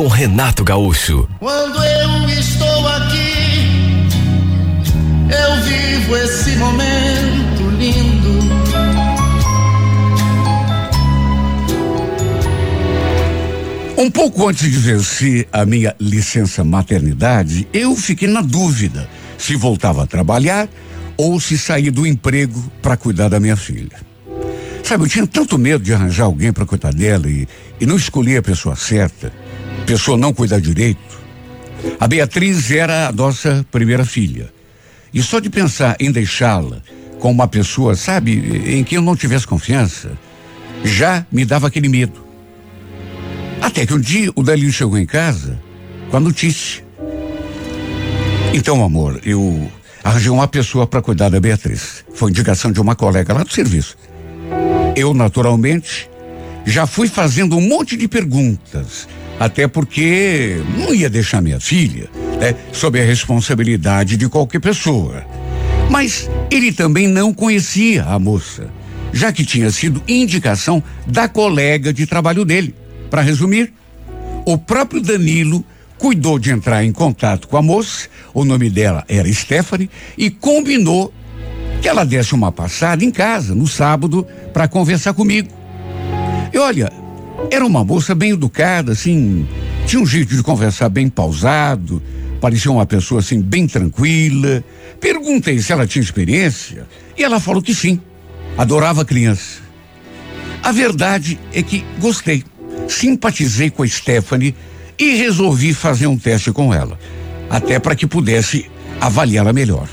com Renato Gaúcho. Quando eu estou aqui, eu vivo esse momento lindo. Um pouco antes de vencer a minha licença maternidade, eu fiquei na dúvida se voltava a trabalhar ou se sair do emprego para cuidar da minha filha. Sabe, eu tinha tanto medo de arranjar alguém para cuidar dela e, e não escolher a pessoa certa, pessoa não cuidar direito. A Beatriz era a nossa primeira filha. E só de pensar em deixá-la com uma pessoa, sabe, em quem eu não tivesse confiança, já me dava aquele medo. Até que um dia o Dalil chegou em casa com a notícia. Então, amor, eu arranjei uma pessoa para cuidar da Beatriz. Foi indicação de uma colega lá do serviço. Eu, naturalmente, já fui fazendo um monte de perguntas, até porque não ia deixar minha filha né, sob a responsabilidade de qualquer pessoa. Mas ele também não conhecia a moça, já que tinha sido indicação da colega de trabalho dele. Para resumir, o próprio Danilo cuidou de entrar em contato com a moça, o nome dela era Stephanie, e combinou que ela desse uma passada em casa no sábado para conversar comigo. E olha, era uma moça bem educada, assim, tinha um jeito de conversar bem pausado, parecia uma pessoa assim bem tranquila. Perguntei se ela tinha experiência e ela falou que sim. Adorava criança. A verdade é que gostei simpatizei com a Stephanie e resolvi fazer um teste com ela, até para que pudesse avaliá-la melhor.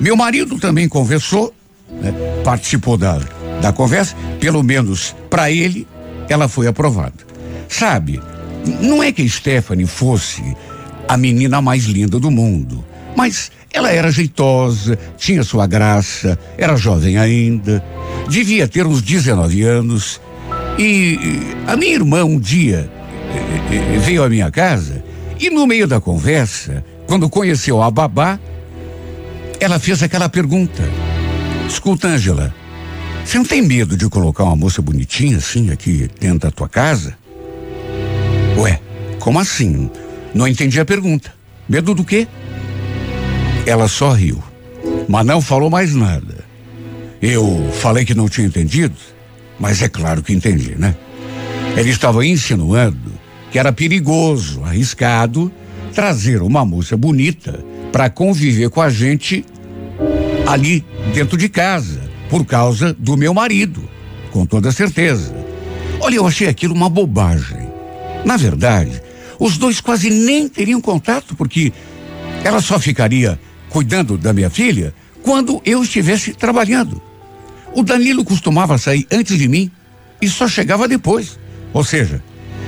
Meu marido também conversou, né, participou da, da conversa, pelo menos para ele, ela foi aprovada. Sabe, não é que Stephanie fosse a menina mais linda do mundo, mas ela era jeitosa, tinha sua graça, era jovem ainda, devia ter uns 19 anos e a minha irmã um dia eh, eh, veio à minha casa e no meio da conversa, quando conheceu a babá, ela fez aquela pergunta: Escuta, Ângela, você não tem medo de colocar uma moça bonitinha assim aqui dentro da tua casa? Ué, como assim? Não entendi a pergunta. Medo do quê? Ela só riu, mas não falou mais nada. Eu falei que não tinha entendido mas é claro que entendi, né? Ele estava insinuando que era perigoso, arriscado, trazer uma moça bonita para conviver com a gente ali dentro de casa, por causa do meu marido, com toda certeza. Olha, eu achei aquilo uma bobagem. Na verdade, os dois quase nem teriam contato, porque ela só ficaria cuidando da minha filha quando eu estivesse trabalhando. O Danilo costumava sair antes de mim e só chegava depois. Ou seja,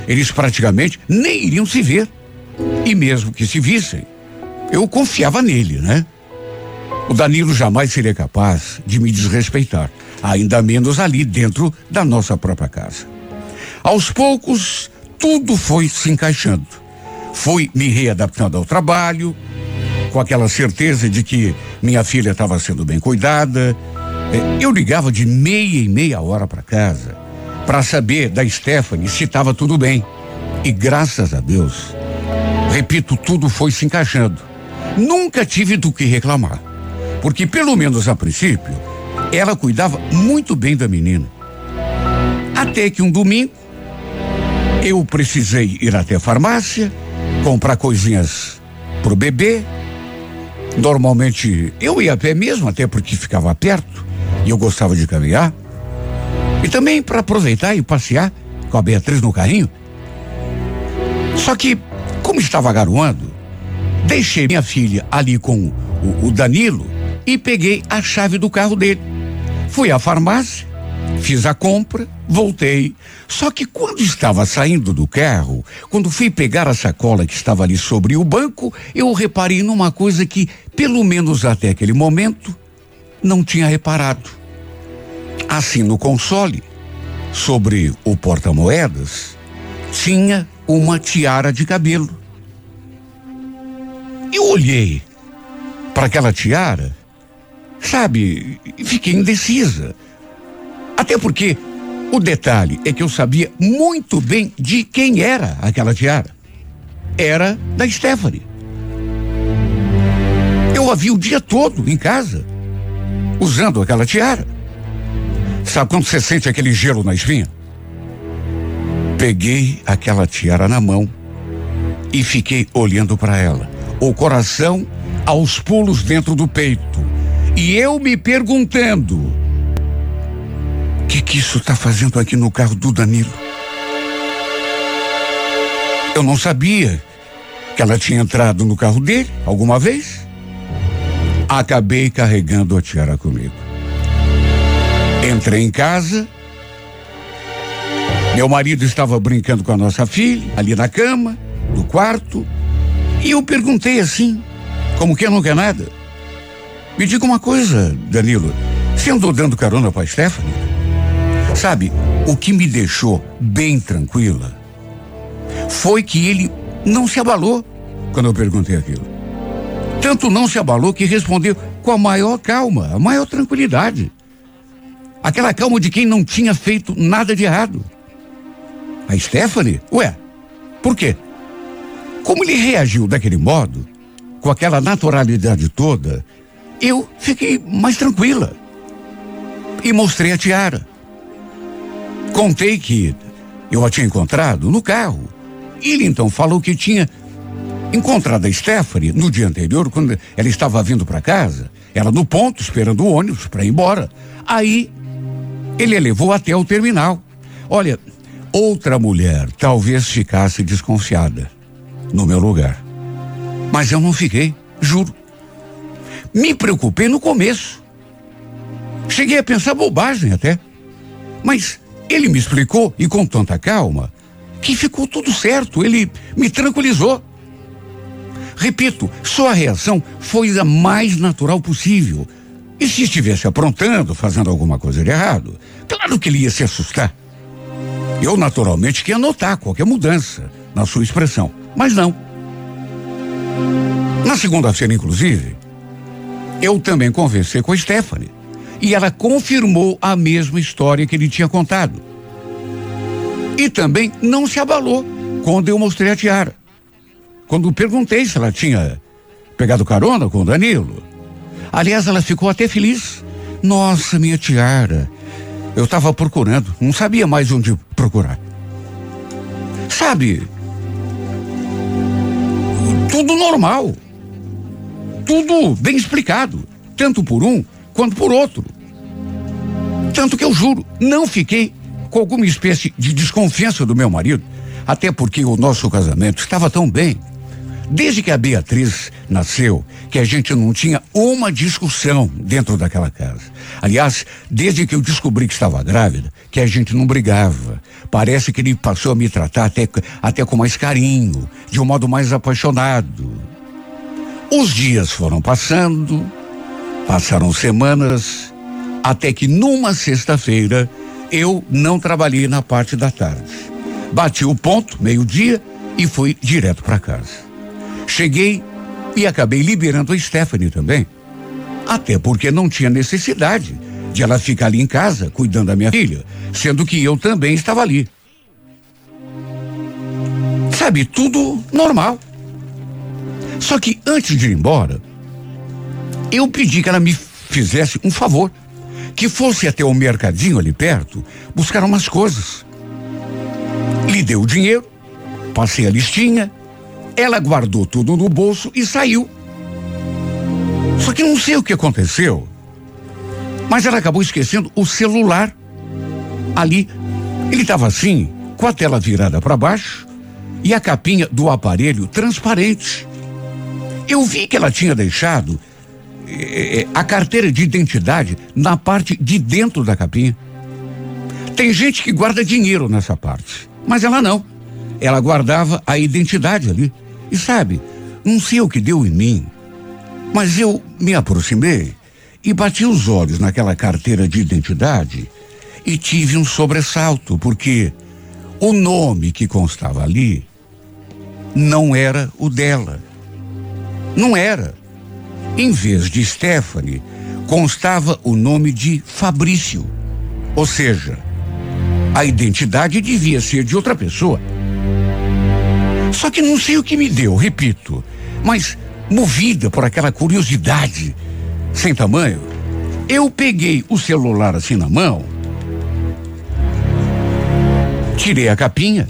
eles praticamente nem iriam se ver. E mesmo que se vissem, eu confiava nele, né? O Danilo jamais seria capaz de me desrespeitar, ainda menos ali dentro da nossa própria casa. Aos poucos, tudo foi se encaixando. Fui me readaptando ao trabalho, com aquela certeza de que minha filha estava sendo bem cuidada, é, eu ligava de meia e meia hora para casa para saber da Stephanie se estava tudo bem. E graças a Deus, repito, tudo foi se encaixando. Nunca tive do que reclamar. Porque, pelo menos a princípio, ela cuidava muito bem da menina. Até que um domingo, eu precisei ir até a farmácia, comprar coisinhas pro bebê. Normalmente eu ia a pé mesmo, até porque ficava perto e eu gostava de caminhar. E também para aproveitar e passear com a Beatriz no carrinho. Só que, como estava garoando, deixei minha filha ali com o, o Danilo e peguei a chave do carro dele. Fui à farmácia, Fiz a compra, voltei. Só que quando estava saindo do carro, quando fui pegar a sacola que estava ali sobre o banco, eu reparei numa coisa que, pelo menos até aquele momento, não tinha reparado. Assim, no console, sobre o porta-moedas, tinha uma tiara de cabelo. Eu olhei para aquela tiara, sabe, fiquei indecisa. Até porque o detalhe é que eu sabia muito bem de quem era aquela tiara. Era da Stephanie. Eu a vi o dia todo em casa, usando aquela tiara. Sabe quando você sente aquele gelo na espinha? Peguei aquela tiara na mão e fiquei olhando para ela, o coração aos pulos dentro do peito. E eu me perguntando: o que, que isso está fazendo aqui no carro do Danilo? Eu não sabia que ela tinha entrado no carro dele alguma vez. Acabei carregando a tiara comigo. Entrei em casa meu marido estava brincando com a nossa filha, ali na cama, no quarto, e eu perguntei assim, como que não quer nada. Me diga uma coisa, Danilo, você andou dando carona para Stephanie? Sabe, o que me deixou bem tranquila foi que ele não se abalou quando eu perguntei aquilo. Tanto não se abalou que respondeu com a maior calma, a maior tranquilidade. Aquela calma de quem não tinha feito nada de errado. A Stephanie? Ué, por quê? Como ele reagiu daquele modo, com aquela naturalidade toda, eu fiquei mais tranquila. E mostrei a tiara. Contei que eu a tinha encontrado no carro. Ele então falou que tinha encontrado a Stephanie no dia anterior, quando ela estava vindo para casa. Ela no ponto, esperando o ônibus para ir embora. Aí, ele a levou até o terminal. Olha, Outra mulher talvez ficasse desconfiada no meu lugar. Mas eu não fiquei, juro. Me preocupei no começo. Cheguei a pensar bobagem até. Mas ele me explicou e com tanta calma que ficou tudo certo. Ele me tranquilizou. Repito, sua reação foi a mais natural possível. E se estivesse aprontando, fazendo alguma coisa de errado, claro que ele ia se assustar. Eu, naturalmente, queria notar qualquer mudança na sua expressão, mas não. Na segunda-feira, inclusive, eu também conversei com a Stephanie e ela confirmou a mesma história que ele tinha contado. E também não se abalou quando eu mostrei a tiara. Quando perguntei se ela tinha pegado carona com o Danilo. Aliás, ela ficou até feliz. Nossa, minha tiara. Eu estava procurando, não sabia mais onde procurar. Sabe? Tudo normal. Tudo bem explicado, tanto por um quanto por outro. Tanto que eu juro, não fiquei com alguma espécie de desconfiança do meu marido, até porque o nosso casamento estava tão bem. Desde que a Beatriz nasceu, que a gente não tinha uma discussão dentro daquela casa. Aliás, desde que eu descobri que estava grávida, que a gente não brigava. Parece que ele passou a me tratar até, até com mais carinho, de um modo mais apaixonado. Os dias foram passando, passaram semanas, até que numa sexta-feira eu não trabalhei na parte da tarde. Bati o ponto, meio-dia, e fui direto para casa. Cheguei e acabei liberando a Stephanie também. Até porque não tinha necessidade de ela ficar ali em casa cuidando da minha filha, sendo que eu também estava ali. Sabe, tudo normal. Só que antes de ir embora, eu pedi que ela me fizesse um favor, que fosse até o mercadinho ali perto buscar umas coisas. Lhe deu o dinheiro, passei a listinha, ela guardou tudo no bolso e saiu. Só que não sei o que aconteceu. Mas ela acabou esquecendo o celular. Ali, ele estava assim, com a tela virada para baixo e a capinha do aparelho transparente. Eu vi que ela tinha deixado eh, eh, a carteira de identidade na parte de dentro da capinha. Tem gente que guarda dinheiro nessa parte, mas ela não. Ela guardava a identidade ali. E sabe, não sei o que deu em mim, mas eu me aproximei e bati os olhos naquela carteira de identidade e tive um sobressalto, porque o nome que constava ali não era o dela. Não era. Em vez de Stephanie, constava o nome de Fabrício. Ou seja, a identidade devia ser de outra pessoa. Só que não sei o que me deu, repito, mas movida por aquela curiosidade sem tamanho, eu peguei o celular assim na mão, tirei a capinha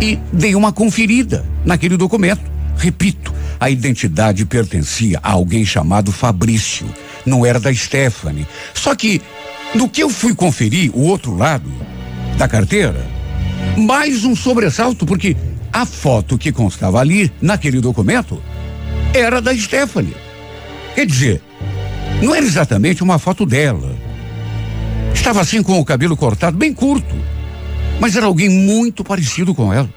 e dei uma conferida naquele documento. Repito, a identidade pertencia a alguém chamado Fabrício, não era da Stephanie. Só que, no que eu fui conferir o outro lado da carteira, mais um sobressalto, porque a foto que constava ali, naquele documento, era da Stephanie. Quer dizer, não era exatamente uma foto dela. Estava assim com o cabelo cortado, bem curto. Mas era alguém muito parecido com ela.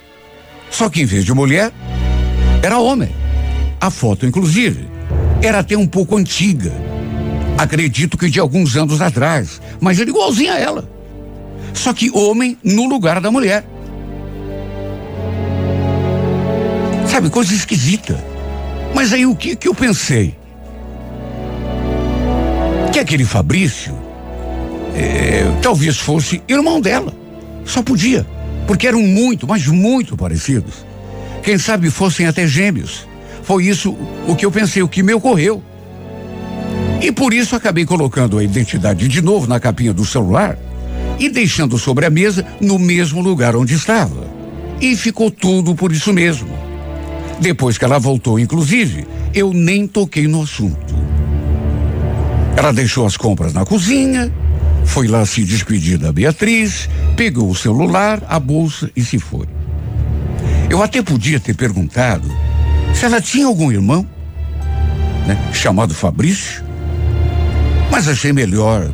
Só que em vez de mulher, era homem. A foto, inclusive, era até um pouco antiga. Acredito que de alguns anos atrás, mas era igualzinha a ela. Só que homem no lugar da mulher. Sabe, coisa esquisita. Mas aí o que que eu pensei? Que aquele Fabrício é, talvez fosse irmão dela. Só podia. Porque eram muito, mas muito parecidos. Quem sabe fossem até gêmeos. Foi isso o que eu pensei, o que me ocorreu. E por isso acabei colocando a identidade de novo na capinha do celular e deixando sobre a mesa no mesmo lugar onde estava. E ficou tudo por isso mesmo. Depois que ela voltou, inclusive, eu nem toquei no assunto. Ela deixou as compras na cozinha, foi lá se despedir da Beatriz, pegou o celular, a bolsa e se foi. Eu até podia ter perguntado se ela tinha algum irmão, né, chamado Fabrício, mas achei melhor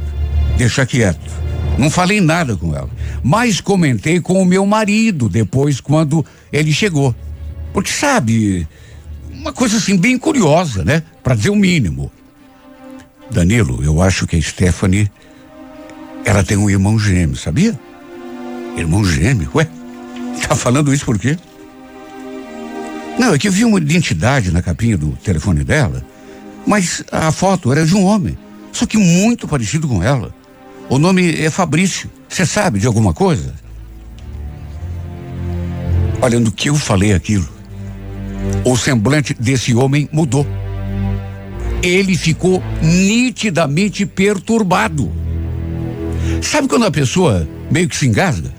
deixar quieto. Não falei nada com ela, mas comentei com o meu marido depois quando ele chegou. Porque sabe, uma coisa assim bem curiosa, né? Para dizer o mínimo. Danilo, eu acho que a Stephanie ela tem um irmão gêmeo, sabia? Irmão gêmeo? Ué, tá falando isso por quê? Não, é que eu vi uma identidade na capinha do telefone dela, mas a foto era de um homem, só que muito parecido com ela. O nome é Fabrício. Você sabe de alguma coisa? Olha, no que eu falei aquilo, o semblante desse homem mudou. Ele ficou nitidamente perturbado. Sabe quando a pessoa meio que se engasga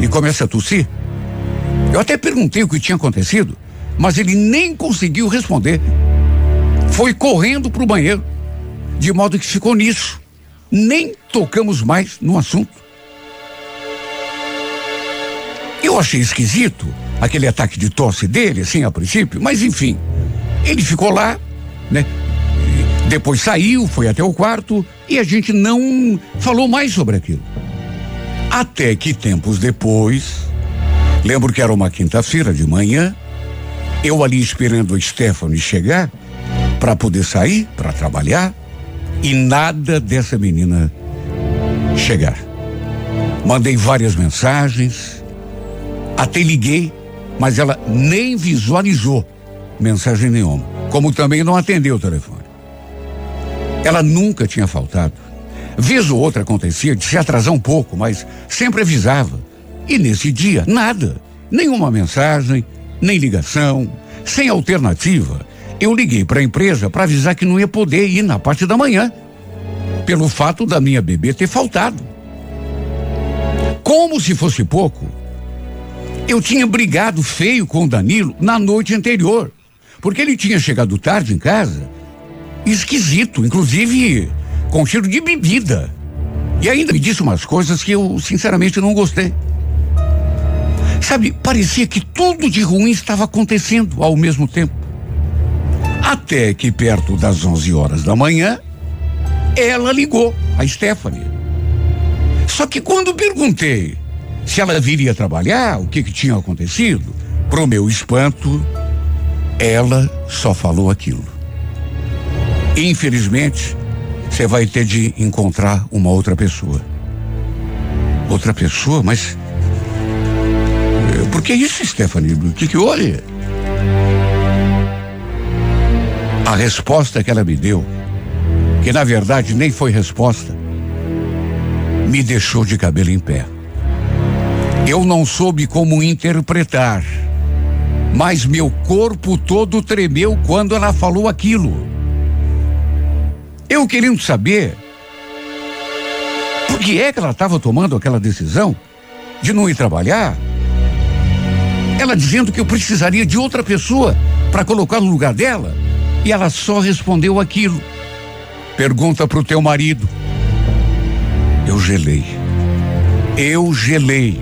e começa a tossir? Eu até perguntei o que tinha acontecido, mas ele nem conseguiu responder. Foi correndo para o banheiro, de modo que ficou nisso. Nem tocamos mais no assunto. Eu achei esquisito aquele ataque de tosse dele, assim, a princípio, mas enfim. Ele ficou lá, né? Depois saiu, foi até o quarto e a gente não falou mais sobre aquilo. Até que tempos depois, lembro que era uma quinta-feira de manhã, eu ali esperando o Stephanie chegar para poder sair, para trabalhar, e nada dessa menina chegar. Mandei várias mensagens, até liguei mas ela nem visualizou mensagem nenhuma, como também não atendeu o telefone. Ela nunca tinha faltado. Vez ou outra acontecia de se atrasar um pouco, mas sempre avisava. E nesse dia, nada. Nenhuma mensagem, nem ligação, sem alternativa. Eu liguei para a empresa para avisar que não ia poder ir na parte da manhã, pelo fato da minha bebê ter faltado. Como se fosse pouco, eu tinha brigado feio com o Danilo na noite anterior, porque ele tinha chegado tarde em casa, esquisito, inclusive com cheiro de bebida. E ainda me disse umas coisas que eu sinceramente não gostei. Sabe, parecia que tudo de ruim estava acontecendo ao mesmo tempo. Até que perto das 11 horas da manhã, ela ligou, a Stephanie. Só que quando perguntei se ela viria trabalhar, o que, que tinha acontecido, pro meu espanto, ela só falou aquilo. Infelizmente, você vai ter de encontrar uma outra pessoa. Outra pessoa, mas. Que isso, Stephanie? O que, que houve? A resposta que ela me deu, que na verdade nem foi resposta, me deixou de cabelo em pé. Eu não soube como interpretar, mas meu corpo todo tremeu quando ela falou aquilo. Eu querendo saber por que é que ela estava tomando aquela decisão de não ir trabalhar. Ela dizendo que eu precisaria de outra pessoa para colocar no lugar dela. E ela só respondeu aquilo. Pergunta para o teu marido. Eu gelei. Eu gelei.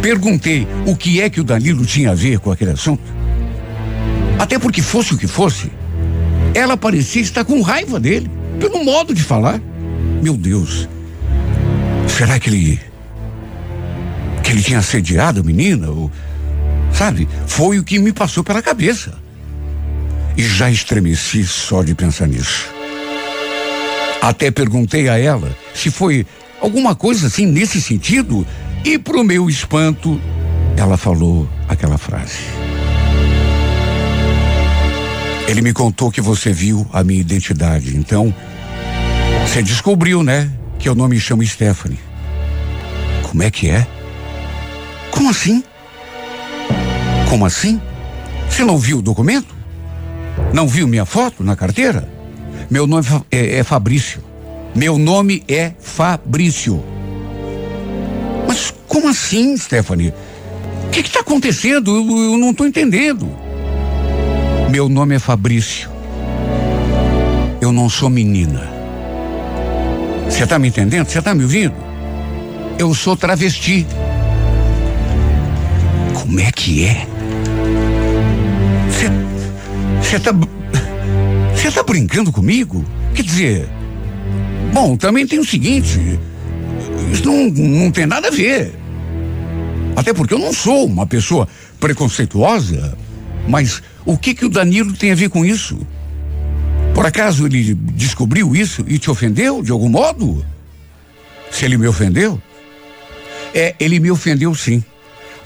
Perguntei o que é que o Danilo tinha a ver com aquele assunto. Até porque fosse o que fosse, ela parecia estar com raiva dele, pelo modo de falar. Meu Deus, será que ele. Que ele tinha assediado a menina? Ou, sabe? Foi o que me passou pela cabeça. E já estremeci só de pensar nisso. Até perguntei a ela se foi alguma coisa assim nesse sentido, e pro meu espanto, ela falou aquela frase. Ele me contou que você viu a minha identidade. Então, você descobriu, né? Que eu não me chamo Stephanie. Como é que é? Como assim? Como assim? Você não viu o documento? Não viu minha foto na carteira? Meu nome é, é Fabrício. Meu nome é Fabrício. Mas como assim, Stephanie? O que está acontecendo? Eu, eu não estou entendendo. Meu nome é Fabrício. Eu não sou menina. Você está me entendendo? Você está me ouvindo? Eu sou travesti. Como é que é? Você está. Você está brincando comigo? Quer dizer. Bom, também tem o seguinte. Isso não, não tem nada a ver. Até porque eu não sou uma pessoa preconceituosa, mas o que que o Danilo tem a ver com isso? Por acaso ele descobriu isso e te ofendeu de algum modo? Se ele me ofendeu? É, ele me ofendeu sim.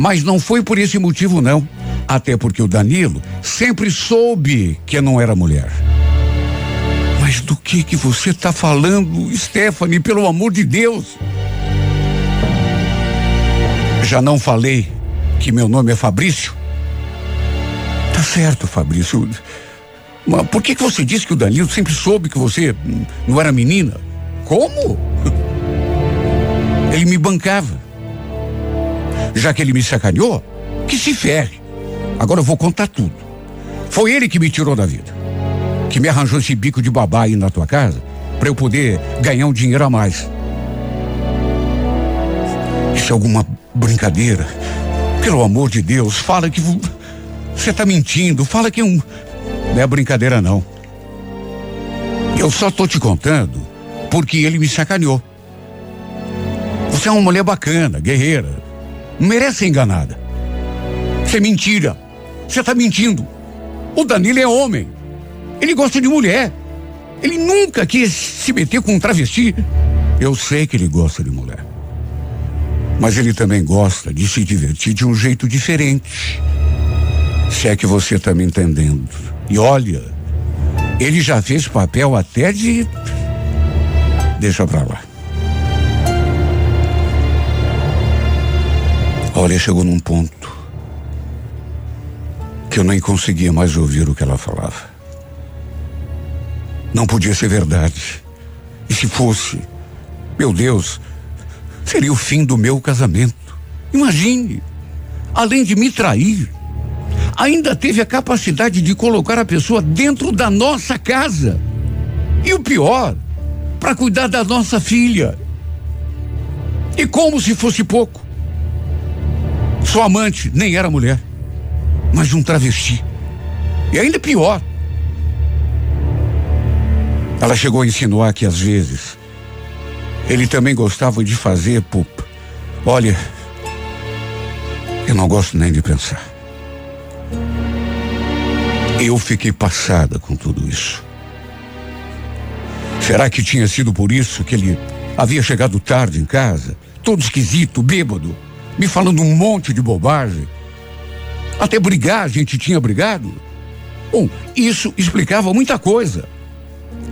Mas não foi por esse motivo, não. Até porque o Danilo sempre soube que não era mulher. Mas do que que você está falando, Stephanie, pelo amor de Deus? Já não falei que meu nome é Fabrício? Tá certo, Fabrício. Mas por que, que você disse que o Danilo sempre soube que você não era menina? Como? Ele me bancava. Já que ele me sacaneou, que se ferre. Agora eu vou contar tudo. Foi ele que me tirou da vida. Que me arranjou esse bico de babá aí na tua casa para eu poder ganhar um dinheiro a mais. Isso é alguma brincadeira? Pelo amor de Deus, fala que você está mentindo, fala que é um. Não é brincadeira, não. Eu só tô te contando porque ele me sacaneou. Você é uma mulher bacana, guerreira. Não merece ser enganada. Isso é mentira. Você está mentindo. O Danilo é homem. Ele gosta de mulher. Ele nunca quis se meter com um travesti. Eu sei que ele gosta de mulher. Mas ele também gosta de se divertir de um jeito diferente. Se é que você está me entendendo. E olha, ele já fez papel até de. Deixa pra lá. Olha, chegou num ponto que eu nem conseguia mais ouvir o que ela falava. Não podia ser verdade. E se fosse, meu Deus, seria o fim do meu casamento. Imagine, além de me trair, ainda teve a capacidade de colocar a pessoa dentro da nossa casa. E o pior, para cuidar da nossa filha. E como se fosse pouco. Sua amante nem era mulher, mas um travesti. E ainda pior. Ela chegou a insinuar que às vezes Ele também gostava de fazer, pup. Olha, eu não gosto nem de pensar. Eu fiquei passada com tudo isso. Será que tinha sido por isso que ele havia chegado tarde em casa, todo esquisito, bêbado, me falando um monte de bobagem? Até brigar a gente tinha brigado? Bom, isso explicava muita coisa.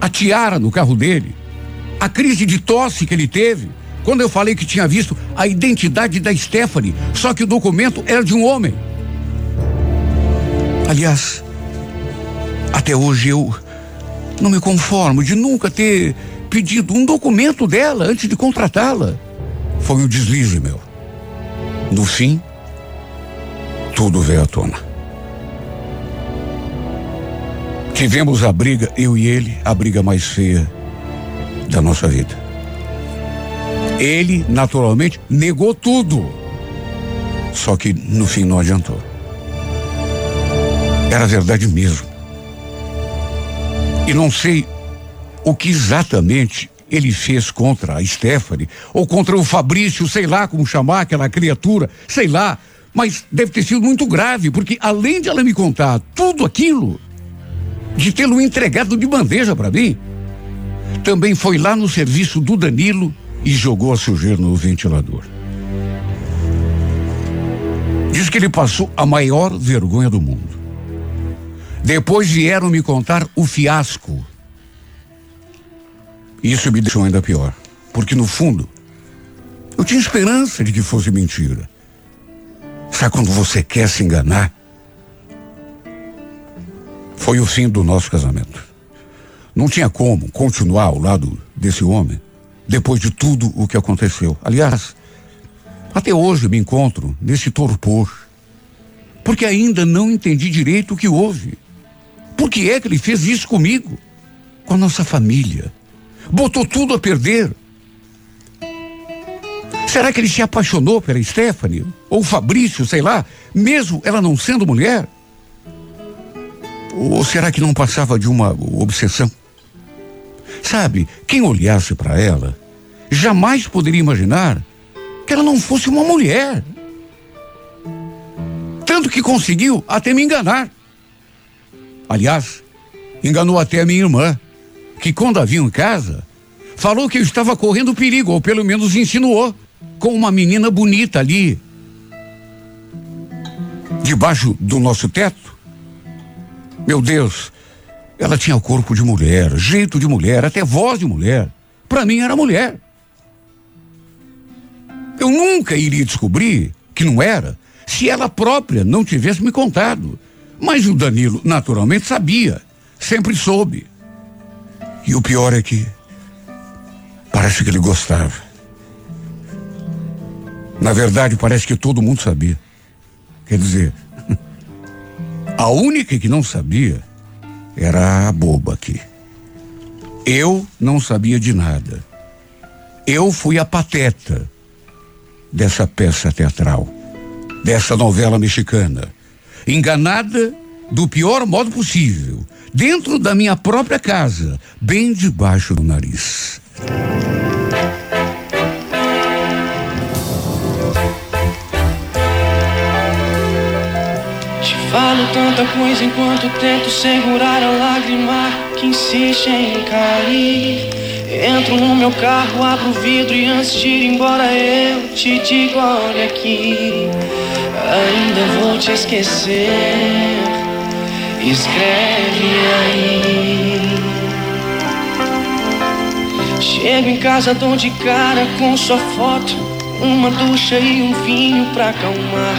A tiara no carro dele, a crise de tosse que ele teve, quando eu falei que tinha visto a identidade da Stephanie, só que o documento era de um homem. Aliás, até hoje eu não me conformo de nunca ter pedido um documento dela antes de contratá-la. Foi um deslize meu. No fim, tudo veio à tona. Tivemos a briga, eu e ele, a briga mais feia da nossa vida. Ele, naturalmente, negou tudo. Só que no fim não adiantou. Era verdade mesmo. E não sei o que exatamente ele fez contra a Stephanie, ou contra o Fabrício, sei lá como chamar aquela criatura, sei lá. Mas deve ter sido muito grave, porque além de ela me contar tudo aquilo, de tê-lo entregado de bandeja para mim, também foi lá no serviço do Danilo e jogou a sujeira no ventilador. Diz que ele passou a maior vergonha do mundo. Depois vieram me contar o fiasco. Isso me deixou ainda pior, porque no fundo eu tinha esperança de que fosse mentira. Sabe quando você quer se enganar? Foi o fim do nosso casamento. Não tinha como continuar ao lado desse homem depois de tudo o que aconteceu. Aliás, até hoje me encontro nesse torpor, porque ainda não entendi direito o que houve. Por que é que ele fez isso comigo? Com a nossa família. Botou tudo a perder. Será que ele se apaixonou pela Stephanie? Ou Fabrício, sei lá, mesmo ela não sendo mulher? Ou será que não passava de uma obsessão? Sabe, quem olhasse para ela jamais poderia imaginar que ela não fosse uma mulher. Tanto que conseguiu até me enganar. Aliás, enganou até a minha irmã, que quando a viu em casa, falou que eu estava correndo perigo, ou pelo menos insinuou, com uma menina bonita ali, debaixo do nosso teto. Meu Deus, ela tinha corpo de mulher, jeito de mulher, até voz de mulher. Para mim era mulher. Eu nunca iria descobrir que não era se ela própria não tivesse me contado. Mas o Danilo, naturalmente, sabia. Sempre soube. E o pior é que parece que ele gostava. Na verdade, parece que todo mundo sabia. Quer dizer, a única que não sabia era a boba aqui. Eu não sabia de nada. Eu fui a pateta dessa peça teatral, dessa novela mexicana enganada do pior modo possível, dentro da minha própria casa, bem debaixo do nariz. Te falo tanta coisa enquanto tento segurar a lágrima que insiste em cair. Entro no meu carro, abro o vidro e antes de ir embora eu te digo: olha aqui. Ainda vou te esquecer. Escreve aí. Chego em casa, dou de cara com sua foto. Uma ducha e um vinho pra acalmar.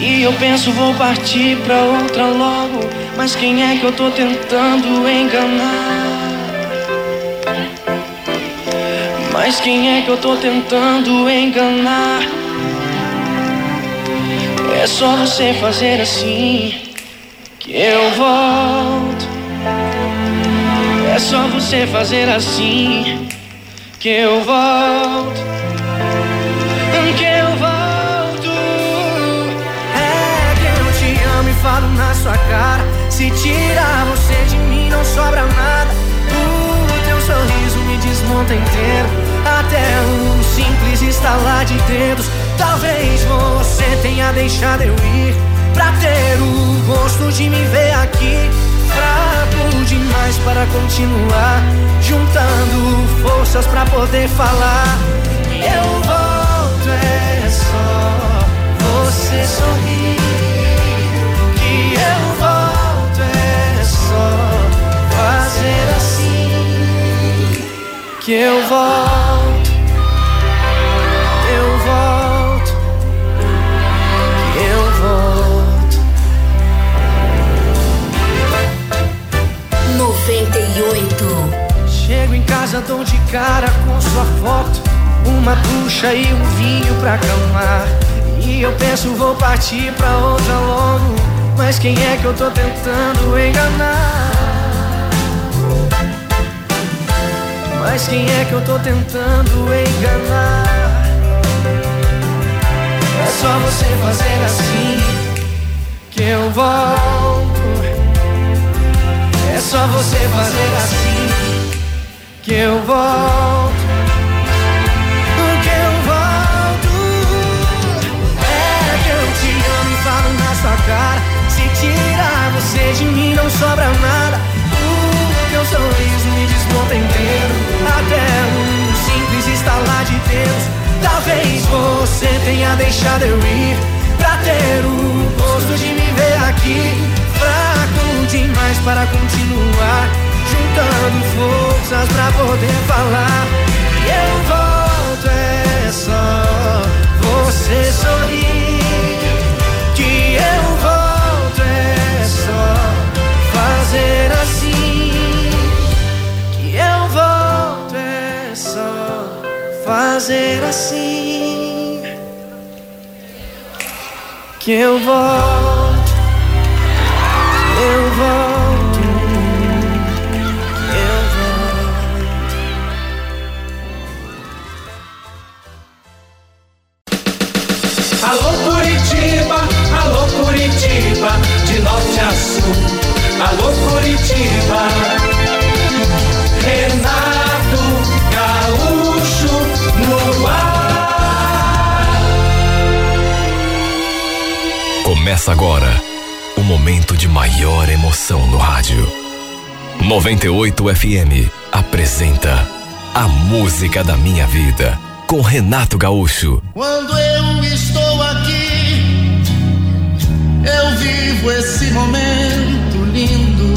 E eu penso, vou partir pra outra logo. Mas quem é que eu tô tentando enganar? Mas quem é que eu tô tentando enganar? É só você fazer assim que eu volto. É só você fazer assim que eu volto. Que eu volto. É que eu te amo e falo na sua cara. Se tirar você de mim, não sobra nada. O teu sorriso me desmonta inteiro. Até um simples estalar de dedos. Talvez você tenha deixado eu ir. Pra ter o gosto de me ver aqui. Fraco demais para continuar. Juntando forças pra poder falar. E eu volto, é só você sorrir. Que eu volto, é só fazer assim. Que eu volto, Casa, de cara com sua foto. Uma ducha e um vinho pra acalmar. E eu penso, vou partir pra outra logo. Mas quem é que eu tô tentando enganar? Mas quem é que eu tô tentando enganar? É só você fazer assim que eu volto. É só você fazer assim que eu volto. Que eu volto. É que eu te amo e falo na sua cara. Se tirar você de mim, não sobra nada. O teu sorriso me desmonta inteiro. Até um simples estalar de Deus. Talvez você tenha deixado eu ir. Pra ter o gosto de me ver aqui. Fraco demais para continuar. Juntando forças pra poder falar. E eu volto, é só você sorrir. Que eu volto, é só fazer assim. Que eu volto, é só fazer assim. Que eu volto, Começa agora o momento de maior emoção no rádio. 98 FM apresenta A Música da Minha Vida com Renato Gaúcho. Quando eu estou aqui, eu vivo esse momento lindo.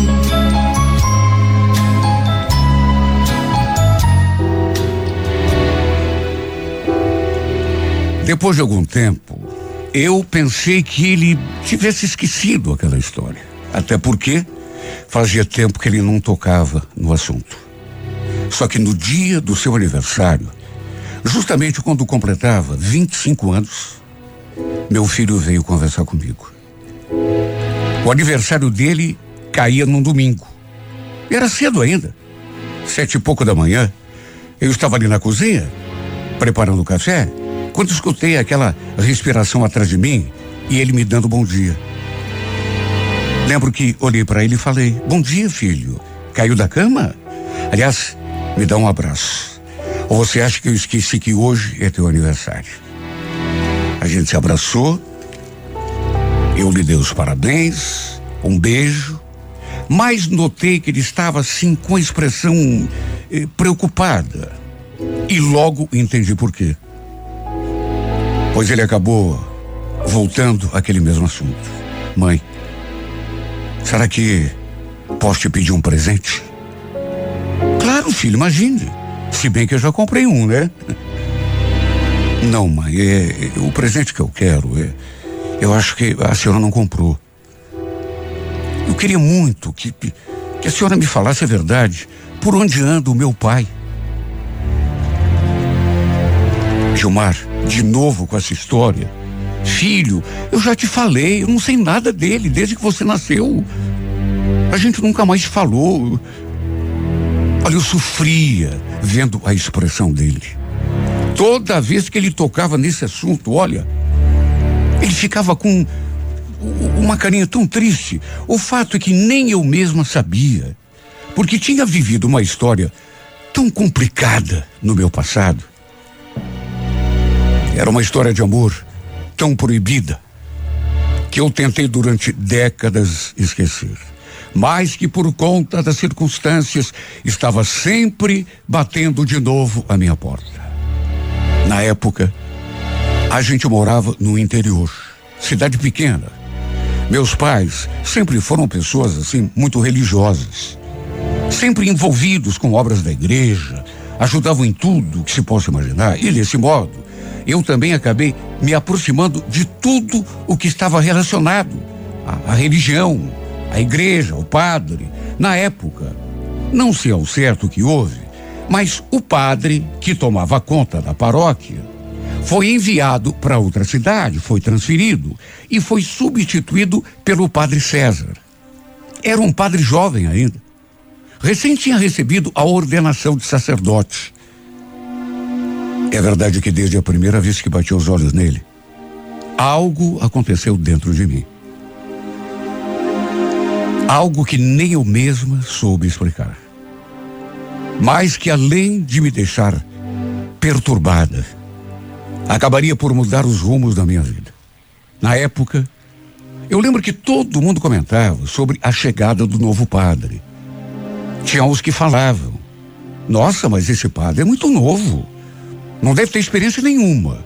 Depois de algum tempo, eu pensei que ele tivesse esquecido aquela história. Até porque fazia tempo que ele não tocava no assunto. Só que no dia do seu aniversário, justamente quando completava 25 anos, meu filho veio conversar comigo. O aniversário dele caía num domingo. Era cedo ainda, sete e pouco da manhã. Eu estava ali na cozinha, preparando o café, quando escutei aquela respiração atrás de mim e ele me dando bom dia. Lembro que olhei para ele e falei: Bom dia, filho. Caiu da cama? Aliás, me dá um abraço. Ou você acha que eu esqueci que hoje é teu aniversário? A gente se abraçou, eu lhe dei os parabéns, um beijo, mas notei que ele estava assim com a expressão eh, preocupada. E logo entendi por quê. Pois ele acabou voltando àquele mesmo assunto. Mãe, será que posso te pedir um presente? Claro, filho, imagine. Se bem que eu já comprei um, né? Não, mãe, é, é o presente que eu quero é. Eu acho que a senhora não comprou. Eu queria muito que, que a senhora me falasse a verdade. Por onde anda o meu pai? Gilmar, de novo com essa história. Filho, eu já te falei, eu não sei nada dele desde que você nasceu. A gente nunca mais falou. Olha, eu sofria vendo a expressão dele. Toda vez que ele tocava nesse assunto, olha, ele ficava com uma carinha tão triste. O fato é que nem eu mesma sabia, porque tinha vivido uma história tão complicada no meu passado. Era uma história de amor tão proibida que eu tentei durante décadas esquecer. Mas que por conta das circunstâncias estava sempre batendo de novo a minha porta. Na época, a gente morava no interior, cidade pequena. Meus pais sempre foram pessoas assim muito religiosas, sempre envolvidos com obras da igreja, ajudavam em tudo que se possa imaginar. E desse modo, eu também acabei me aproximando de tudo o que estava relacionado à, à religião, à igreja, ao padre. Na época, não sei ao certo o que houve, mas o padre que tomava conta da paróquia foi enviado para outra cidade, foi transferido e foi substituído pelo padre César. Era um padre jovem ainda. Recém tinha recebido a ordenação de sacerdote. É verdade que desde a primeira vez que bati os olhos nele, algo aconteceu dentro de mim. Algo que nem eu mesma soube explicar. Mas que além de me deixar perturbada, acabaria por mudar os rumos da minha vida. Na época, eu lembro que todo mundo comentava sobre a chegada do novo padre. Tinha uns que falavam: Nossa, mas esse padre é muito novo. Não deve ter experiência nenhuma.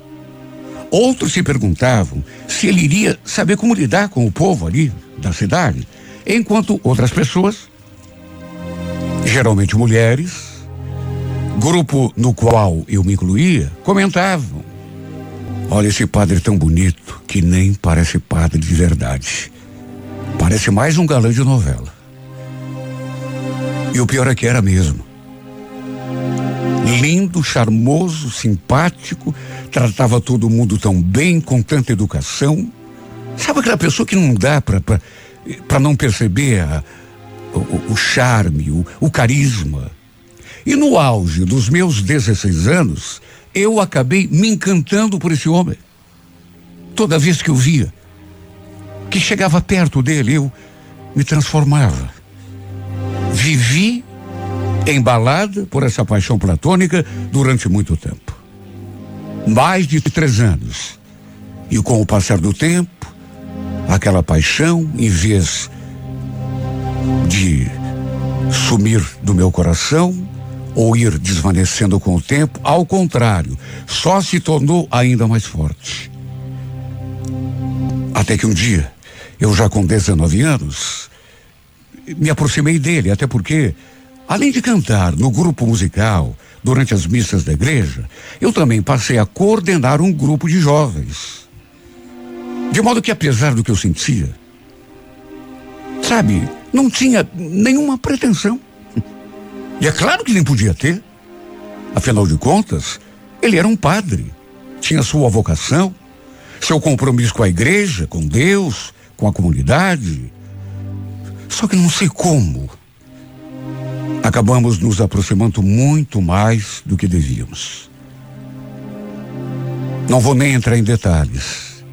Outros se perguntavam se ele iria saber como lidar com o povo ali da cidade, enquanto outras pessoas, geralmente mulheres, grupo no qual eu me incluía, comentavam: Olha esse padre tão bonito que nem parece padre de verdade. Parece mais um galã de novela. E o pior é que era mesmo. Lindo, charmoso, simpático, tratava todo mundo tão bem, com tanta educação. Sabe aquela pessoa que não dá para não perceber a, o, o, charme, o, o carisma? E no auge dos meus 16 anos, eu acabei me encantando por esse homem. Toda vez que eu via, que chegava perto dele, eu me transformava. Vivi embalada por essa paixão platônica durante muito tempo. Mais de três anos. E com o passar do tempo, aquela paixão, em vez de sumir do meu coração, ou ir desvanecendo com o tempo, ao contrário, só se tornou ainda mais forte. Até que um dia, eu já com 19 anos, me aproximei dele, até porque, além de cantar no grupo musical, durante as missas da igreja, eu também passei a coordenar um grupo de jovens. De modo que, apesar do que eu sentia, sabe, não tinha nenhuma pretensão. E é claro que nem podia ter. Afinal de contas, ele era um padre, tinha sua vocação, seu compromisso com a igreja, com Deus, com a comunidade. Só que não sei como. Acabamos nos aproximando muito mais do que devíamos. Não vou nem entrar em detalhes.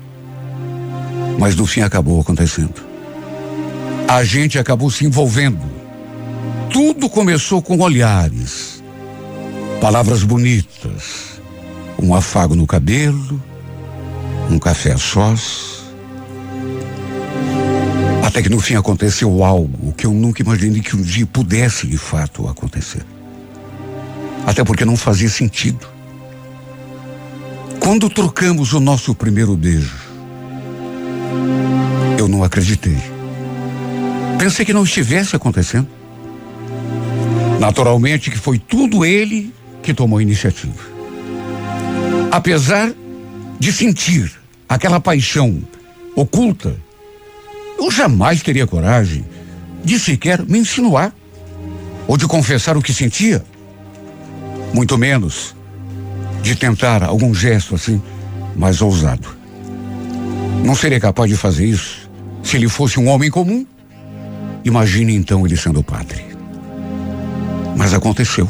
Mas no fim acabou acontecendo. A gente acabou se envolvendo tudo começou com olhares, palavras bonitas, um afago no cabelo, um café a sós. Até que no fim aconteceu algo que eu nunca imaginei que um dia pudesse de fato acontecer. Até porque não fazia sentido. Quando trocamos o nosso primeiro beijo, eu não acreditei. Pensei que não estivesse acontecendo. Naturalmente que foi tudo ele que tomou a iniciativa. Apesar de sentir aquela paixão oculta, eu jamais teria coragem de sequer me insinuar ou de confessar o que sentia, muito menos de tentar algum gesto assim mais ousado. Não seria capaz de fazer isso se ele fosse um homem comum. Imagine então ele sendo padre. Mas aconteceu.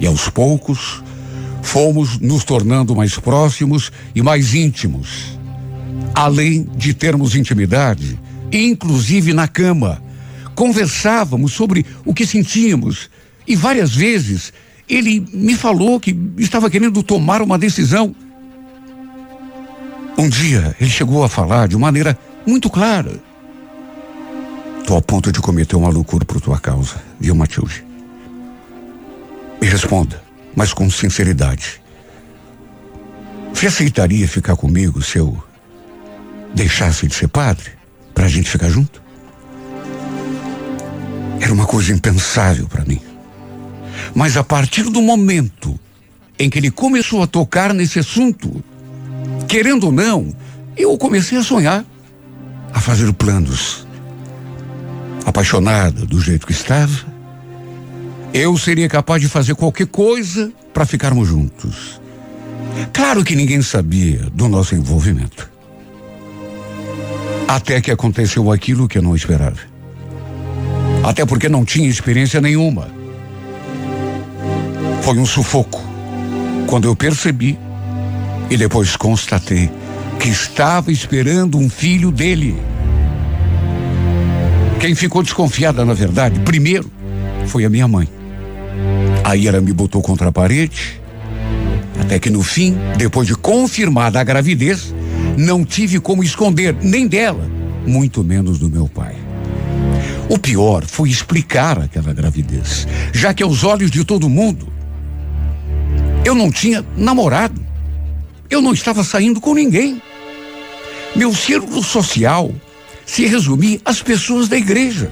E aos poucos, fomos nos tornando mais próximos e mais íntimos. Além de termos intimidade, inclusive na cama, conversávamos sobre o que sentíamos E várias vezes ele me falou que estava querendo tomar uma decisão. Um dia ele chegou a falar de maneira muito clara. Estou a ponto de cometer uma loucura por tua causa, viu, Matilde? Me responda, mas com sinceridade. Você aceitaria ficar comigo se eu deixasse de ser padre? Pra gente ficar junto? Era uma coisa impensável para mim. Mas a partir do momento em que ele começou a tocar nesse assunto, querendo ou não, eu comecei a sonhar, a fazer planos. Apaixonada do jeito que estava, eu seria capaz de fazer qualquer coisa para ficarmos juntos. Claro que ninguém sabia do nosso envolvimento. Até que aconteceu aquilo que eu não esperava. Até porque não tinha experiência nenhuma. Foi um sufoco. Quando eu percebi e depois constatei que estava esperando um filho dele. Quem ficou desconfiada, na verdade, primeiro, foi a minha mãe. Aí ela me botou contra a parede, até que no fim, depois de confirmada a gravidez, não tive como esconder nem dela, muito menos do meu pai. O pior foi explicar aquela gravidez, já que aos olhos de todo mundo, eu não tinha namorado. Eu não estava saindo com ninguém. Meu círculo social se resumia às pessoas da igreja.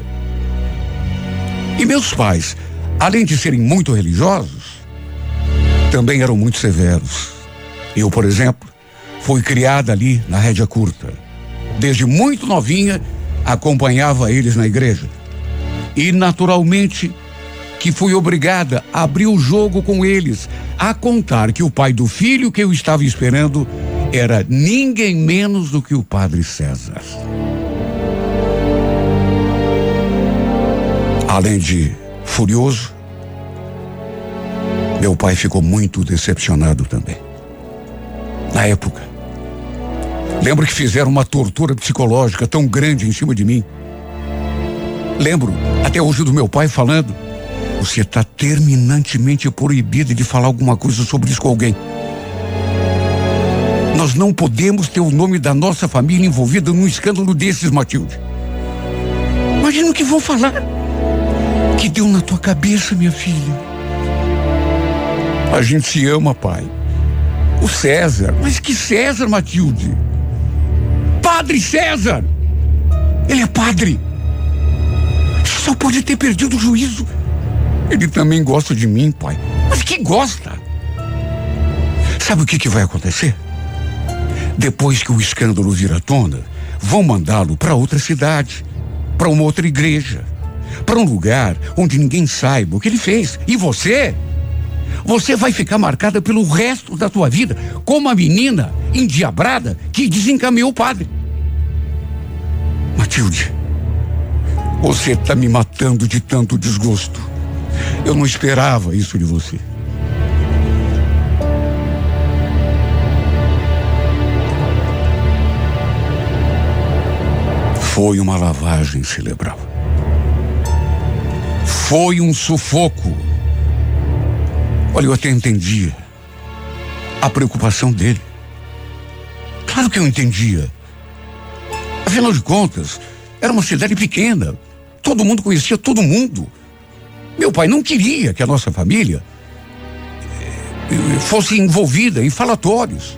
E meus pais, além de serem muito religiosos, também eram muito severos. Eu, por exemplo, foi criada ali na rédea curta. Desde muito novinha, acompanhava eles na igreja. E, naturalmente, que fui obrigada a abrir o jogo com eles, a contar que o pai do filho que eu estava esperando era ninguém menos do que o padre César. Além de furioso, meu pai ficou muito decepcionado também. Na época, Lembro que fizeram uma tortura psicológica tão grande em cima de mim. Lembro até hoje do meu pai falando: Você está terminantemente proibido de falar alguma coisa sobre isso com alguém. Nós não podemos ter o nome da nossa família envolvida num escândalo desses, Matilde. Imagina o que vão falar. Que deu na tua cabeça, minha filha. A gente se ama, pai. O César. Mas que César, Matilde? Padre César! Ele é padre. Só pode ter perdido o juízo. Ele também gosta de mim, pai. Mas que gosta? Sabe o que, que vai acontecer? Depois que o escândalo vir à tona, vão mandá-lo para outra cidade, para uma outra igreja, para um lugar onde ninguém saiba o que ele fez. E você? Você vai ficar marcada pelo resto da tua vida como a menina endiabrada que desencaminhou o padre. Matilde, você está me matando de tanto desgosto. Eu não esperava isso de você. Foi uma lavagem cerebral. Foi um sufoco. Olha, eu até entendia a preocupação dele. Claro que eu entendia. Afinal de contas, era uma cidade pequena. Todo mundo conhecia todo mundo. Meu pai não queria que a nossa família eh, fosse envolvida em falatórios.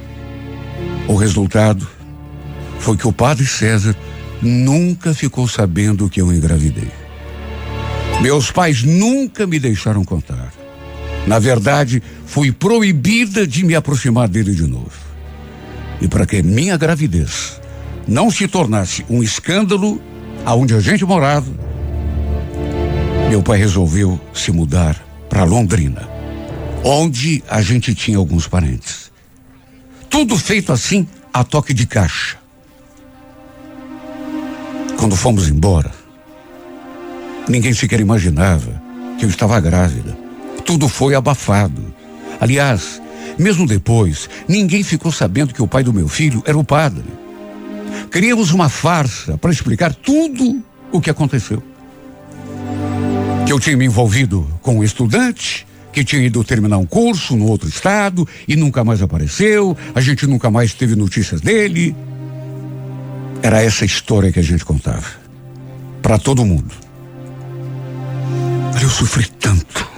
O resultado foi que o padre César nunca ficou sabendo que eu engravidei. Meus pais nunca me deixaram contar. Na verdade, fui proibida de me aproximar dele de novo. E para que minha gravidez não se tornasse um escândalo aonde a gente morava, meu pai resolveu se mudar para Londrina, onde a gente tinha alguns parentes. Tudo feito assim a toque de caixa. Quando fomos embora, ninguém sequer imaginava que eu estava grávida. Tudo foi abafado. Aliás, mesmo depois, ninguém ficou sabendo que o pai do meu filho era o padre. Criamos uma farsa para explicar tudo o que aconteceu. que eu tinha me envolvido com um estudante que tinha ido terminar um curso no outro estado e nunca mais apareceu, a gente nunca mais teve notícias dele. Era essa história que a gente contava. Para todo mundo. Eu sofri tanto.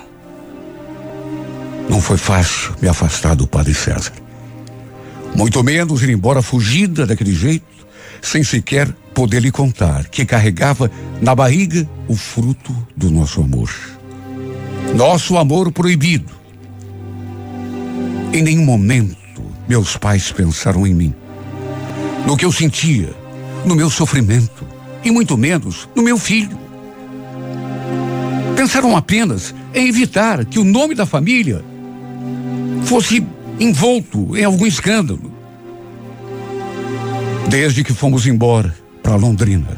Não foi fácil me afastar do Padre César. Muito menos ir embora fugida daquele jeito, sem sequer poder lhe contar que carregava na barriga o fruto do nosso amor. Nosso amor proibido. Em nenhum momento meus pais pensaram em mim, no que eu sentia, no meu sofrimento, e muito menos no meu filho. Pensaram apenas em evitar que o nome da família fosse envolto em algum escândalo. Desde que fomos embora para Londrina,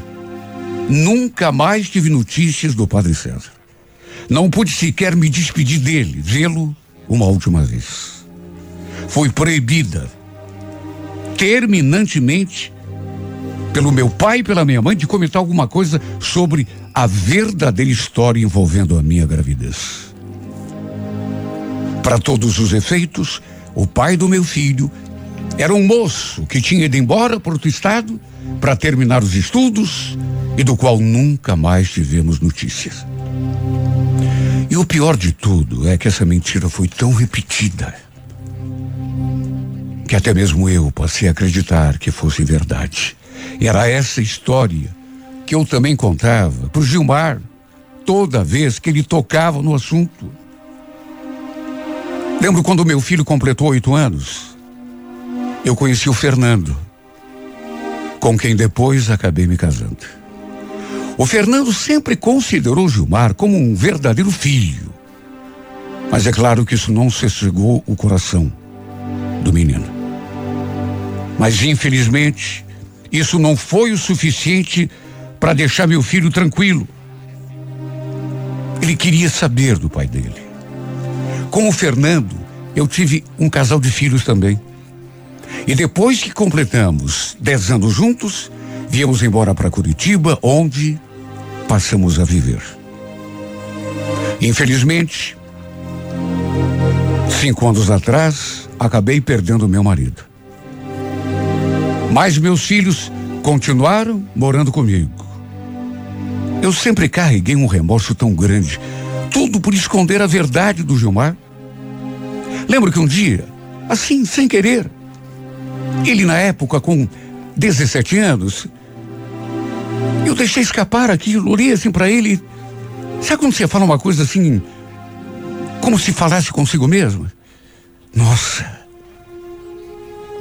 nunca mais tive notícias do Padre César. Não pude sequer me despedir dele, vê-lo uma última vez. Fui proibida terminantemente pelo meu pai e pela minha mãe de comentar alguma coisa sobre a verdadeira história envolvendo a minha gravidez. Para todos os efeitos, o pai do meu filho era um moço que tinha ido embora para outro estado para terminar os estudos e do qual nunca mais tivemos notícias. E o pior de tudo é que essa mentira foi tão repetida que até mesmo eu passei a acreditar que fosse verdade. Era essa história que eu também contava para o Gilmar toda vez que ele tocava no assunto. Lembro quando meu filho completou oito anos, eu conheci o Fernando, com quem depois acabei me casando. O Fernando sempre considerou Gilmar como um verdadeiro filho. Mas é claro que isso não sossegou o coração do menino. Mas infelizmente, isso não foi o suficiente para deixar meu filho tranquilo. Ele queria saber do pai dele. Com o Fernando, eu tive um casal de filhos também. E depois que completamos dez anos juntos, viemos embora para Curitiba, onde passamos a viver. Infelizmente, cinco anos atrás, acabei perdendo meu marido. Mas meus filhos continuaram morando comigo. Eu sempre carreguei um remorso tão grande, tudo por esconder a verdade do Gilmar. Lembro que um dia, assim, sem querer, ele na época com 17 anos, eu deixei escapar aquilo, olhei assim para ele. Sabe quando você fala uma coisa assim, como se falasse consigo mesmo? Nossa,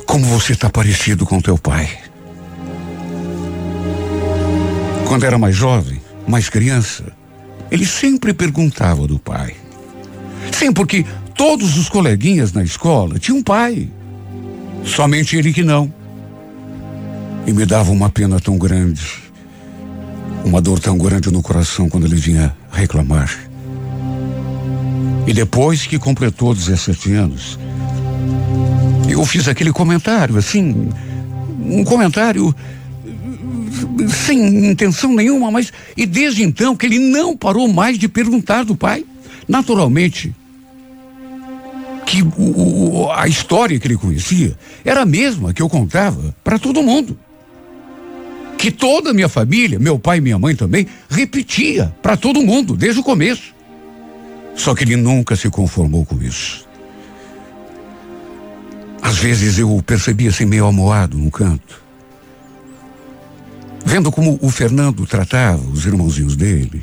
como você está parecido com teu pai. Quando era mais jovem, mais criança, ele sempre perguntava do pai. Sim, porque todos os coleguinhas na escola tinham pai. Somente ele que não. E me dava uma pena tão grande uma dor tão grande no coração quando ele vinha reclamar. E depois que completou 17 anos, eu fiz aquele comentário, assim, um comentário sem intenção nenhuma, mas e desde então que ele não parou mais de perguntar do pai. Naturalmente, que o, o, a história que ele conhecia era a mesma que eu contava para todo mundo que toda a minha família, meu pai e minha mãe também, repetia para todo mundo desde o começo. Só que ele nunca se conformou com isso. Às vezes eu percebia assim meio amoado no canto. Vendo como o Fernando tratava os irmãozinhos dele.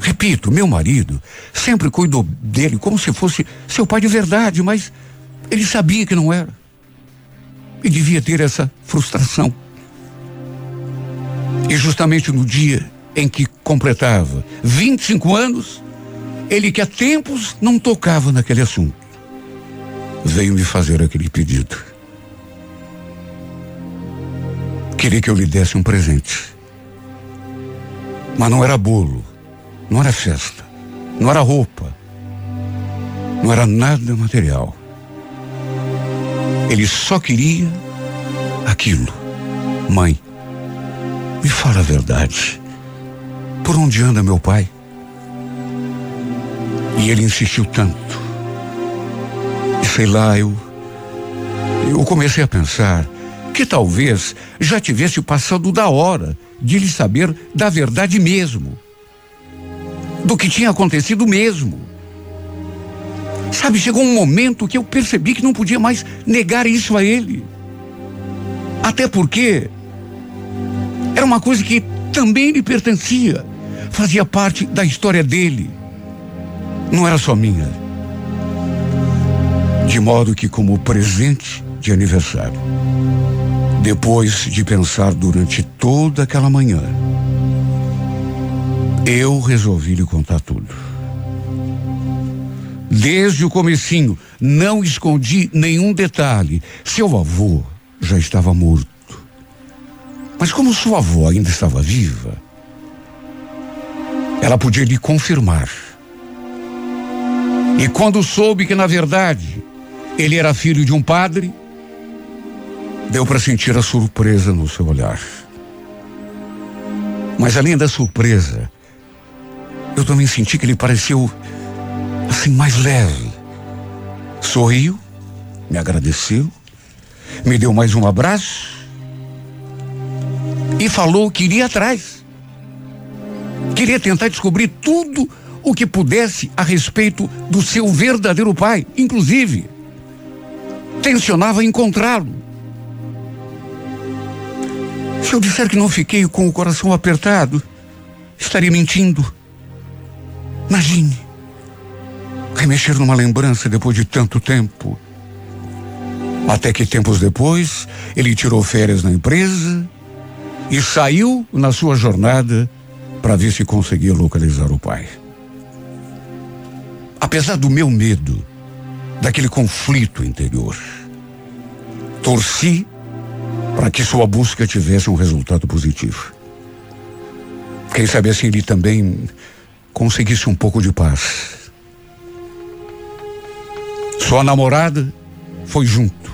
Repito, meu marido sempre cuidou dele como se fosse seu pai de verdade, mas ele sabia que não era. E devia ter essa frustração. E justamente no dia em que completava 25 anos, ele que há tempos não tocava naquele assunto, veio me fazer aquele pedido. Queria que eu lhe desse um presente. Mas não era bolo, não era festa, não era roupa, não era nada material. Ele só queria aquilo. Mãe, me fala a verdade. Por onde anda meu pai? E ele insistiu tanto. E sei lá, eu. Eu comecei a pensar que talvez já tivesse passado da hora de lhe saber da verdade mesmo. Do que tinha acontecido mesmo. Sabe, chegou um momento que eu percebi que não podia mais negar isso a ele. Até porque era uma coisa que também lhe pertencia, fazia parte da história dele. Não era só minha. De modo que, como presente de aniversário, depois de pensar durante toda aquela manhã, eu resolvi lhe contar tudo. Desde o comecinho, não escondi nenhum detalhe. Seu avô já estava morto. Mas como sua avó ainda estava viva, ela podia lhe confirmar. E quando soube que, na verdade, ele era filho de um padre, deu para sentir a surpresa no seu olhar. Mas além da surpresa, eu também senti que ele pareceu assim mais leve. Sorriu, me agradeceu, me deu mais um abraço e falou que iria atrás. Queria tentar descobrir tudo o que pudesse a respeito do seu verdadeiro pai, inclusive tensionava encontrá-lo. Se eu disser que não fiquei com o coração apertado, estaria mentindo. Imagine remexer numa lembrança depois de tanto tempo. Até que tempos depois, ele tirou férias na empresa e saiu na sua jornada para ver se conseguia localizar o pai. Apesar do meu medo, daquele conflito interior, torci para que sua busca tivesse um resultado positivo. Quem sabe assim ele também conseguisse um pouco de paz. Sua namorada foi junto.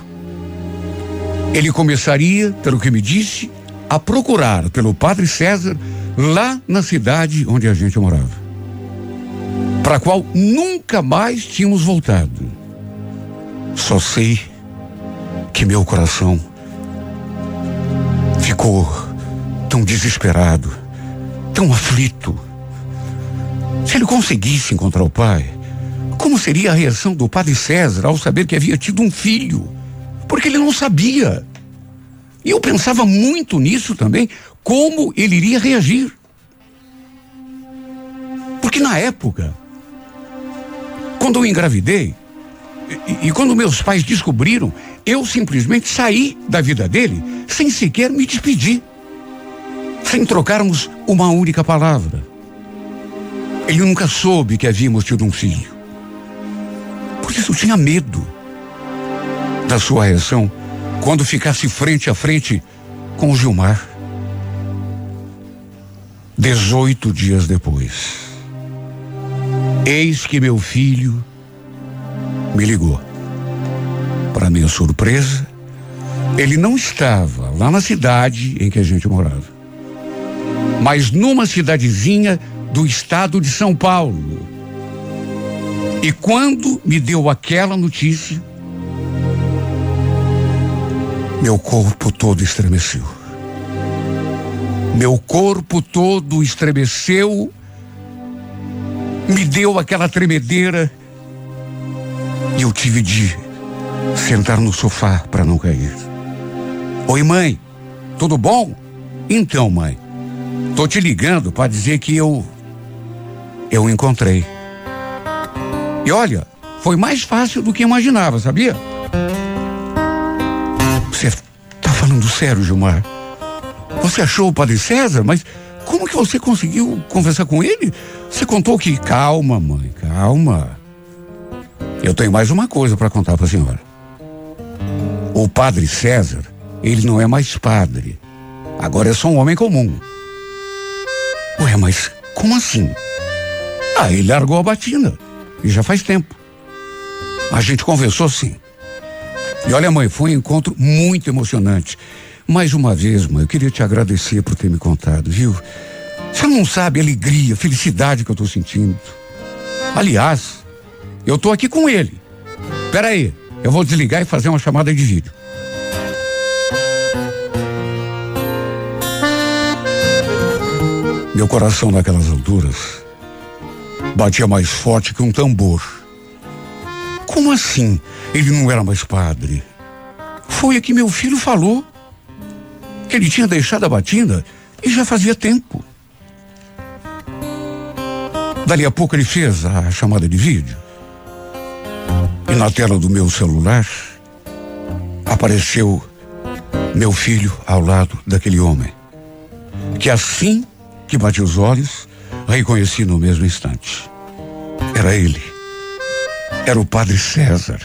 Ele começaria, pelo que me disse, a procurar pelo padre César lá na cidade onde a gente morava. Para a qual nunca mais tínhamos voltado. Só sei que meu coração ficou tão desesperado, tão aflito. Se ele conseguisse encontrar o pai, como seria a reação do padre César ao saber que havia tido um filho? Porque ele não sabia. E eu pensava muito nisso também, como ele iria reagir. Porque na época, quando eu engravidei, e, e, quando meus pais descobriram, eu simplesmente saí da vida dele sem sequer me despedir, sem trocarmos uma única palavra. Ele nunca soube que havíamos tido um filho. Por isso eu tinha medo da sua reação quando ficasse frente a frente com o Gilmar. Dezoito dias depois, eis que meu filho me ligou. Para minha surpresa, ele não estava lá na cidade em que a gente morava, mas numa cidadezinha do estado de São Paulo. E quando me deu aquela notícia, meu corpo todo estremeceu. Meu corpo todo estremeceu, me deu aquela tremedeira e eu tive de sentar no sofá para não cair. Oi, mãe, tudo bom? Então, mãe, tô te ligando para dizer que eu. Eu encontrei. E olha, foi mais fácil do que imaginava, sabia? Você tá falando sério, Gilmar? Você achou o Padre César, mas como que você conseguiu conversar com ele? Você contou que. Calma, mãe, calma. Eu tenho mais uma coisa para contar para a senhora. O padre César, ele não é mais padre. Agora é só um homem comum. Ué, mas como assim? Ah, ele largou a batina. E já faz tempo. A gente conversou sim. E olha, mãe, foi um encontro muito emocionante. Mais uma vez, mãe, eu queria te agradecer por ter me contado, viu? Você não sabe a alegria, a felicidade que eu estou sentindo. Aliás, eu tô aqui com ele. Espera aí, eu vou desligar e fazer uma chamada de vídeo. Meu coração naquelas alturas batia mais forte que um tambor. Como assim? Ele não era mais padre. Foi o que meu filho falou. Que ele tinha deixado a batina e já fazia tempo. Dali a pouco ele fez a chamada de vídeo. E na tela do meu celular apareceu meu filho ao lado daquele homem. Que assim que bati os olhos, reconheci no mesmo instante. Era ele. Era o padre César.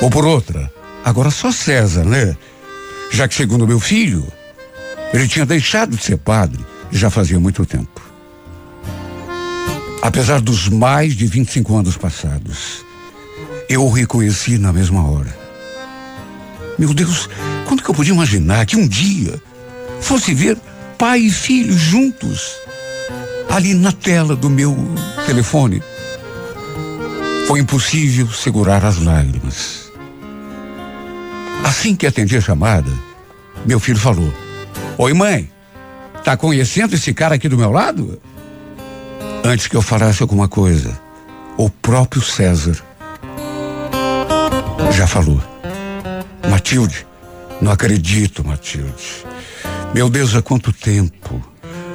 Ou por outra, agora só César, né? Já que, segundo meu filho, ele tinha deixado de ser padre já fazia muito tempo. Apesar dos mais de 25 anos passados, eu o reconheci na mesma hora. Meu Deus, quando que eu podia imaginar que um dia fosse ver pai e filho juntos ali na tela do meu telefone? Foi impossível segurar as lágrimas. Assim que atendi a chamada, meu filho falou: Oi, mãe, tá conhecendo esse cara aqui do meu lado? Antes que eu falasse alguma coisa, o próprio César já falou. Matilde, não acredito, Matilde. Meu Deus, há quanto tempo.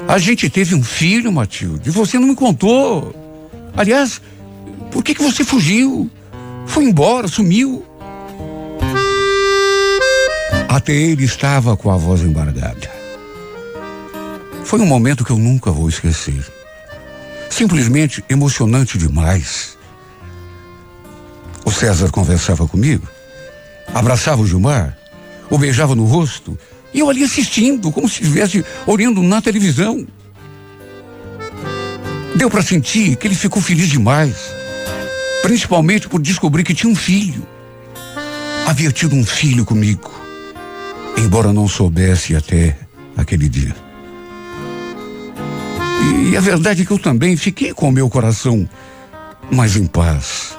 A gente teve um filho, Matilde, e você não me contou. Aliás, por que, que você fugiu? Foi embora, sumiu. Até ele estava com a voz embargada. Foi um momento que eu nunca vou esquecer simplesmente emocionante demais. O César conversava comigo, abraçava o Gilmar, o beijava no rosto e eu ali assistindo, como se estivesse olhando na televisão. Deu para sentir que ele ficou feliz demais, principalmente por descobrir que tinha um filho. Havia tido um filho comigo, embora não soubesse até aquele dia. E a verdade é que eu também fiquei com o meu coração mais em paz.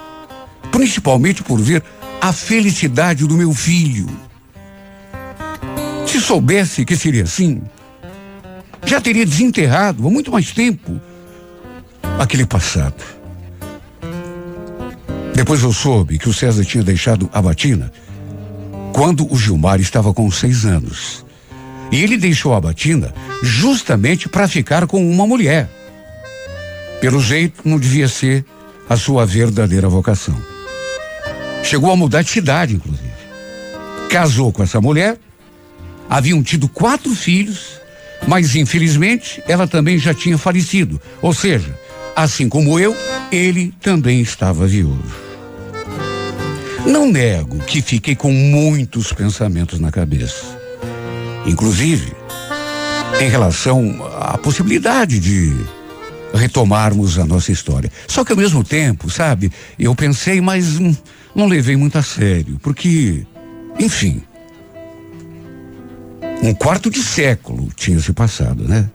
Principalmente por ver a felicidade do meu filho. Se soubesse que seria assim, já teria desenterrado há muito mais tempo aquele passado. Depois eu soube que o César tinha deixado a batina quando o Gilmar estava com seis anos. E ele deixou a batina justamente para ficar com uma mulher. Pelo jeito, não devia ser a sua verdadeira vocação. Chegou a mudar de cidade, inclusive. Casou com essa mulher, haviam tido quatro filhos, mas infelizmente ela também já tinha falecido. Ou seja, assim como eu, ele também estava viúvo. Não nego que fiquei com muitos pensamentos na cabeça inclusive em relação à possibilidade de retomarmos a nossa história. Só que ao mesmo tempo, sabe, eu pensei, mas hum, não levei muito a sério, porque, enfim, um quarto de século tinha se passado, né?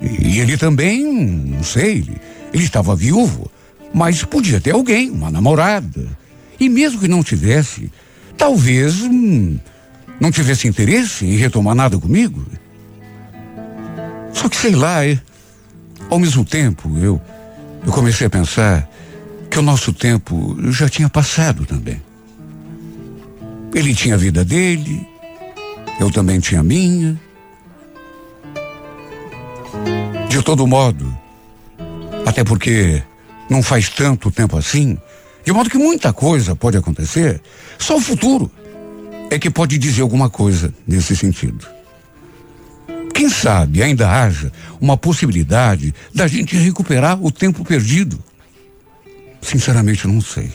E ele também, não sei, ele, ele estava viúvo, mas podia ter alguém, uma namorada. E mesmo que não tivesse, talvez hum, não tivesse interesse em retomar nada comigo. Só que sei lá, é, ao mesmo tempo eu, eu comecei a pensar que o nosso tempo já tinha passado também. Ele tinha a vida dele, eu também tinha minha. De todo modo, até porque não faz tanto tempo assim, de modo que muita coisa pode acontecer, só o futuro é que pode dizer alguma coisa nesse sentido. Quem sabe ainda haja uma possibilidade da gente recuperar o tempo perdido? Sinceramente, não sei.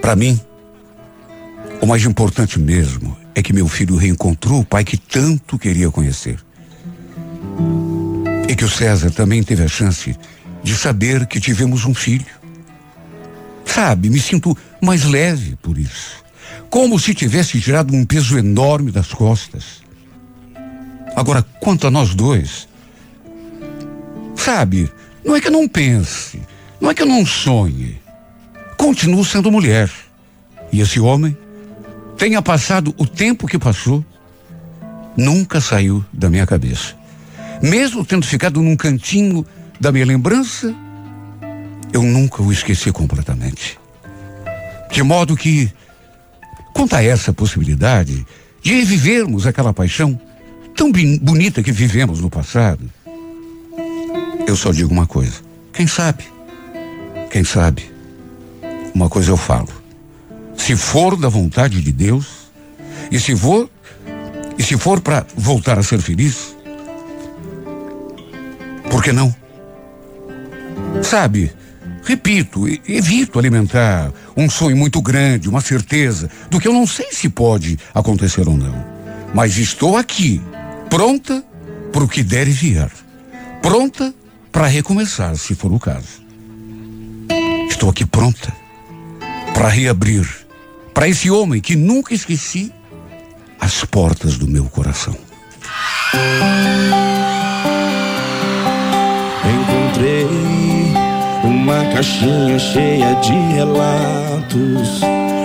Para mim, o mais importante mesmo é que meu filho reencontrou o pai que tanto queria conhecer. E que o César também teve a chance de saber que tivemos um filho. Sabe, me sinto mais leve por isso como se tivesse tirado um peso enorme das costas. Agora, quanto a nós dois, sabe, Não é que eu não pense, não é que eu não sonhe. Continuo sendo mulher. E esse homem tenha passado o tempo que passou, nunca saiu da minha cabeça. Mesmo tendo ficado num cantinho da minha lembrança, eu nunca o esqueci completamente. De modo que, quanto a essa possibilidade de vivermos aquela paixão tão bonita que vivemos no passado, eu só digo uma coisa: quem sabe? Quem sabe? Uma coisa eu falo. Se for da vontade de Deus, e se for, e se for para voltar a ser feliz, por que não? Sabe, repito, evito alimentar um sonho muito grande, uma certeza do que eu não sei se pode acontecer ou não. Mas estou aqui, pronta para o que der e vier. Pronta para recomeçar, se for o caso. Estou aqui pronta para reabrir para esse homem que nunca esqueci as portas do meu coração. Encontrei uma caixinha cheia de relatos,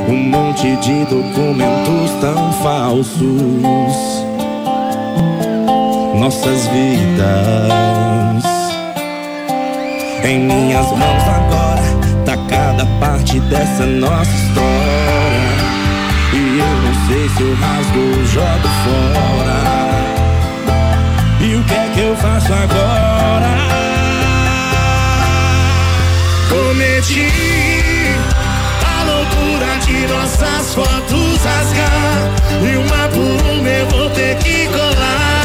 um monte de documentos tão falsos. Nossas vidas em minhas mãos agora tá cada parte dessa nossa história. Eu não sei se eu rasgo ou jogo fora. E o que é que eu faço agora? Cometi a loucura de nossas fotos rasgar. E uma por uma eu vou ter que colar.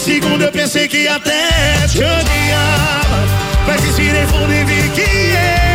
Segundo eu pensei que até te odiava. Mas respirei fundo e vi que eu